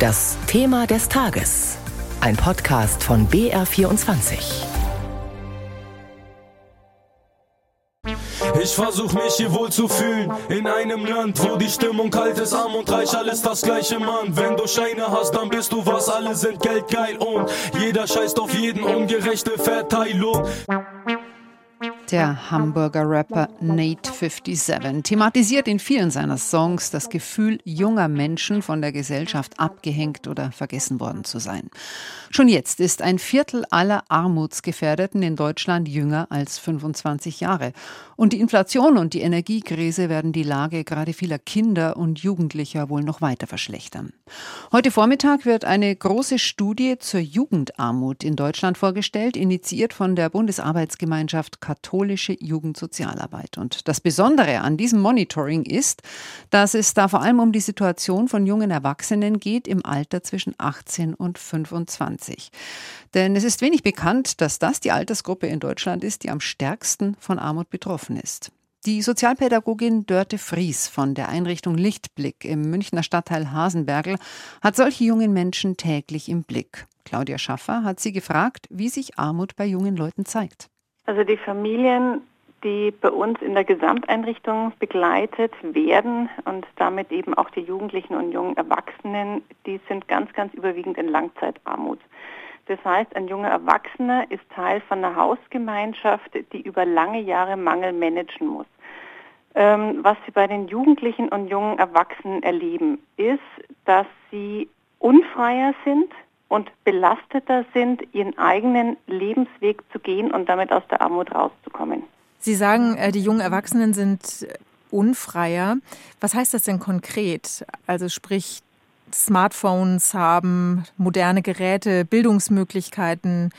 Das Thema des Tages. Ein Podcast von BR24. Ich versuch mich hier wohl zu fühlen in einem Land, wo die Stimmung kalt ist, arm und reich, alles das gleiche Mann. Wenn du Scheine hast, dann bist du was, alle sind geldgeil und jeder scheißt auf jeden ungerechte Verteilung. Der Hamburger Rapper Nate 57 thematisiert in vielen seiner Songs das Gefühl junger Menschen von der Gesellschaft abgehängt oder vergessen worden zu sein. Schon jetzt ist ein Viertel aller Armutsgefährdeten in Deutschland jünger als 25 Jahre. Und die Inflation und die Energiekrise werden die Lage gerade vieler Kinder und Jugendlicher wohl noch weiter verschlechtern. Heute Vormittag wird eine große Studie zur Jugendarmut in Deutschland vorgestellt, initiiert von der Bundesarbeitsgemeinschaft Katholische Jugendsozialarbeit. Und das Besondere an diesem Monitoring ist, dass es da vor allem um die Situation von jungen Erwachsenen geht im Alter zwischen 18 und 25. 20. Denn es ist wenig bekannt, dass das die Altersgruppe in Deutschland ist, die am stärksten von Armut betroffen ist. Die Sozialpädagogin Dörte Fries von der Einrichtung Lichtblick im Münchner Stadtteil Hasenbergel hat solche jungen Menschen täglich im Blick. Claudia Schaffer hat sie gefragt, wie sich Armut bei jungen Leuten zeigt. Also die Familien, die bei uns in der Gesamteinrichtung begleitet werden und damit eben auch die Jugendlichen und jungen Erwachsenen, die sind ganz, ganz überwiegend in Langzeitarmut. Das heißt, ein junger Erwachsener ist Teil von einer Hausgemeinschaft, die über lange Jahre Mangel managen muss. Ähm, was sie bei den Jugendlichen und jungen Erwachsenen erleben, ist, dass sie unfreier sind und belasteter sind, ihren eigenen Lebensweg zu gehen und damit aus der Armut rauszukommen. Sie sagen, äh, die jungen Erwachsenen sind unfreier. Was heißt das denn konkret? Also sprich, Smartphones haben, moderne Geräte, Bildungsmöglichkeiten,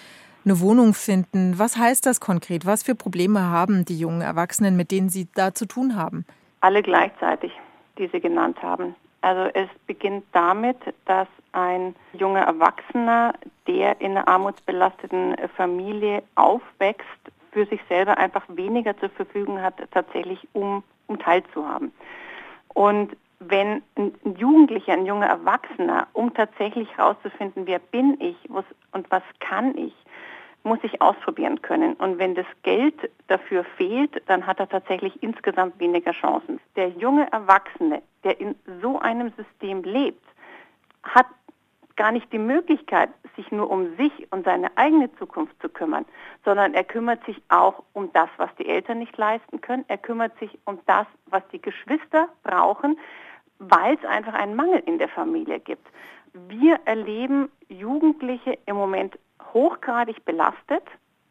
eine Wohnung finden. Was heißt das konkret? Was für Probleme haben die jungen Erwachsenen, mit denen Sie da zu tun haben? Alle gleichzeitig, die Sie genannt haben. Also es beginnt damit, dass ein junger Erwachsener, der in einer armutsbelasteten Familie aufwächst, für sich selber einfach weniger zur Verfügung hat, tatsächlich um, um teilzuhaben. Und wenn ein Jugendlicher, ein junger Erwachsener, um tatsächlich herauszufinden, wer bin ich was, und was kann ich, muss ich ausprobieren können. Und wenn das Geld dafür fehlt, dann hat er tatsächlich insgesamt weniger Chancen. Der junge Erwachsene, der in so einem System lebt, hat gar nicht die Möglichkeit, sich nur um sich und seine eigene Zukunft zu kümmern, sondern er kümmert sich auch um das, was die Eltern nicht leisten können. Er kümmert sich um das, was die Geschwister brauchen, weil es einfach einen Mangel in der Familie gibt. Wir erleben Jugendliche im Moment hochgradig belastet,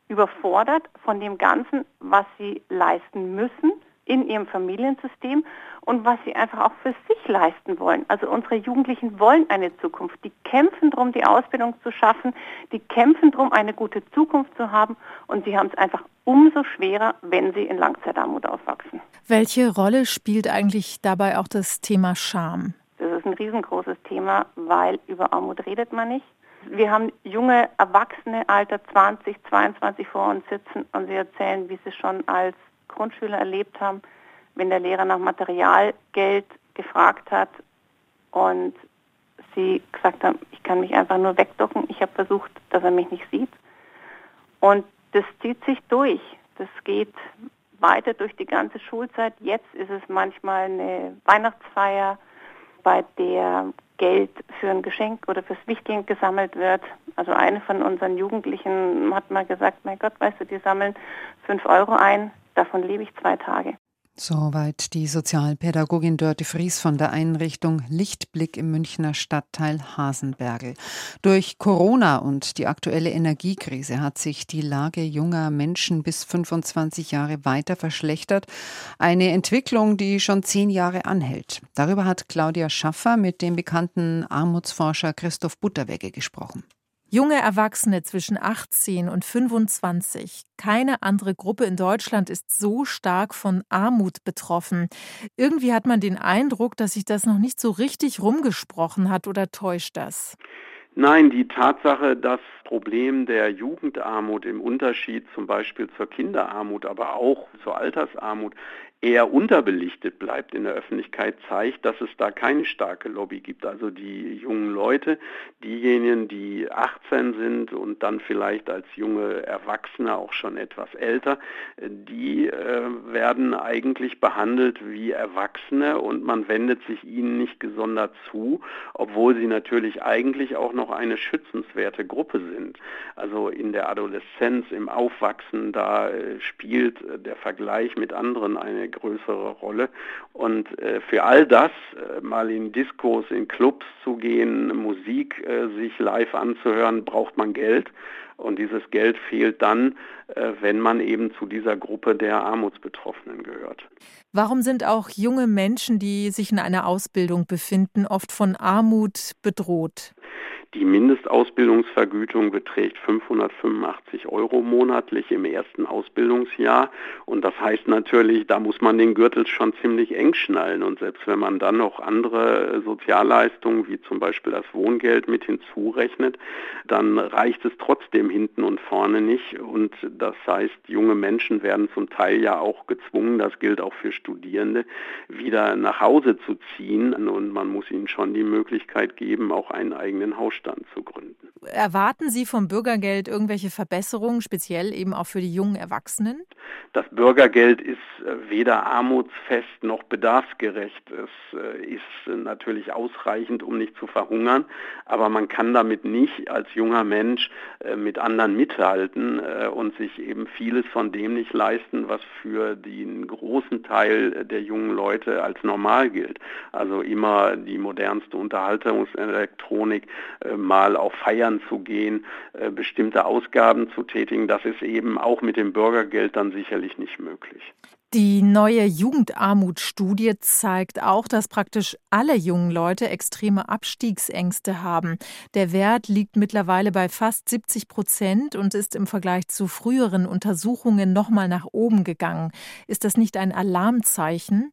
überfordert von dem Ganzen, was sie leisten müssen in ihrem Familiensystem und was sie einfach auch für sich leisten wollen. Also unsere Jugendlichen wollen eine Zukunft. Die kämpfen darum, die Ausbildung zu schaffen. Die kämpfen darum, eine gute Zukunft zu haben. Und sie haben es einfach umso schwerer, wenn sie in Langzeitarmut aufwachsen. Welche Rolle spielt eigentlich dabei auch das Thema Scham? Das ist ein riesengroßes Thema, weil über Armut redet man nicht. Wir haben junge Erwachsene, Alter 20, 22 vor uns sitzen und sie erzählen, wie sie schon als Grundschüler erlebt haben, wenn der Lehrer nach Materialgeld gefragt hat und sie gesagt haben, ich kann mich einfach nur wegducken. Ich habe versucht, dass er mich nicht sieht. Und das zieht sich durch. Das geht weiter durch die ganze Schulzeit. Jetzt ist es manchmal eine Weihnachtsfeier, bei der Geld für ein Geschenk oder fürs Wichteln gesammelt wird. Also eine von unseren Jugendlichen hat mal gesagt, mein Gott, weißt du, die sammeln fünf Euro ein, davon lebe ich zwei Tage. Soweit die Sozialpädagogin Dörte Fries von der Einrichtung Lichtblick im Münchner Stadtteil Hasenbergel. Durch Corona und die aktuelle Energiekrise hat sich die Lage junger Menschen bis 25 Jahre weiter verschlechtert. Eine Entwicklung, die schon zehn Jahre anhält. Darüber hat Claudia Schaffer mit dem bekannten Armutsforscher Christoph Butterwegge gesprochen. Junge Erwachsene zwischen 18 und 25. Keine andere Gruppe in Deutschland ist so stark von Armut betroffen. Irgendwie hat man den Eindruck, dass sich das noch nicht so richtig rumgesprochen hat oder täuscht das? Nein, die Tatsache, das Problem der Jugendarmut im Unterschied zum Beispiel zur Kinderarmut, aber auch zur Altersarmut eher unterbelichtet bleibt in der Öffentlichkeit, zeigt, dass es da keine starke Lobby gibt. Also die jungen Leute, diejenigen, die 18 sind und dann vielleicht als junge Erwachsene auch schon etwas älter, die äh, werden eigentlich behandelt wie Erwachsene und man wendet sich ihnen nicht gesondert zu, obwohl sie natürlich eigentlich auch noch eine schützenswerte Gruppe sind. Also in der Adoleszenz, im Aufwachsen, da äh, spielt der Vergleich mit anderen eine größere Rolle. Und äh, für all das, äh, mal in Diskos, in Clubs zu gehen, Musik äh, sich live anzuhören, braucht man Geld. Und dieses Geld fehlt dann, wenn man eben zu dieser Gruppe der Armutsbetroffenen gehört. Warum sind auch junge Menschen, die sich in einer Ausbildung befinden, oft von Armut bedroht? Die Mindestausbildungsvergütung beträgt 585 Euro monatlich im ersten Ausbildungsjahr. Und das heißt natürlich, da muss man den Gürtel schon ziemlich eng schnallen. Und selbst wenn man dann noch andere Sozialleistungen, wie zum Beispiel das Wohngeld mit hinzurechnet, dann reicht es trotzdem hinten und vorne nicht. Und das heißt, junge Menschen werden zum Teil ja auch gezwungen, das gilt auch für Studierende, wieder nach Hause zu ziehen. Und man muss ihnen schon die Möglichkeit geben, auch einen eigenen Haus Wohlstand zu gründen. Erwarten Sie vom Bürgergeld irgendwelche Verbesserungen, speziell eben auch für die jungen Erwachsenen? Das Bürgergeld ist äh, weder armutsfest noch bedarfsgerecht. Es äh, ist natürlich ausreichend, um nicht zu verhungern, aber man kann damit nicht als junger Mensch äh, mit anderen mithalten und sich eben vieles von dem nicht leisten, was für den großen Teil der jungen Leute als normal gilt. Also immer die modernste Unterhaltungselektronik, mal auf Feiern zu gehen, bestimmte Ausgaben zu tätigen. Das ist eben auch mit dem Bürgergeld dann sicherlich nicht möglich. Die neue Jugendarmutstudie zeigt auch, dass praktisch alle jungen Leute extreme Abstiegsängste haben. Der Wert liegt mittlerweile bei fast 70 Prozent und ist im Vergleich zu früheren Untersuchungen nochmal nach oben gegangen. Ist das nicht ein Alarmzeichen?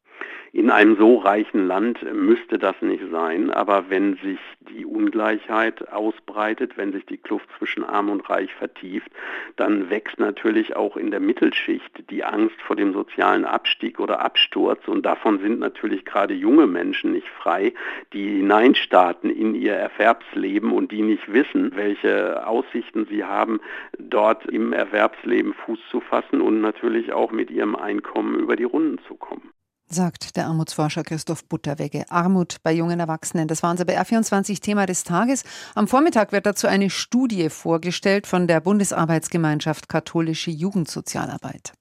In einem so reichen Land müsste das nicht sein, aber wenn sich die Ungleichheit ausbreitet, wenn sich die Kluft zwischen Arm und Reich vertieft, dann wächst natürlich auch in der Mittelschicht die Angst vor dem sozialen Abstieg oder Absturz. Und davon sind natürlich gerade junge Menschen nicht frei, die hineinstarten in ihr Erwerbsleben und die nicht wissen, welche Aussichten sie haben, dort im Erwerbsleben Fuß zu fassen und natürlich auch mit ihrem Einkommen über die Runden zu kommen sagt der Armutsforscher Christoph Butterwegge. Armut bei jungen Erwachsenen. Das war unser BR24 Thema des Tages. Am Vormittag wird dazu eine Studie vorgestellt von der Bundesarbeitsgemeinschaft Katholische Jugendsozialarbeit.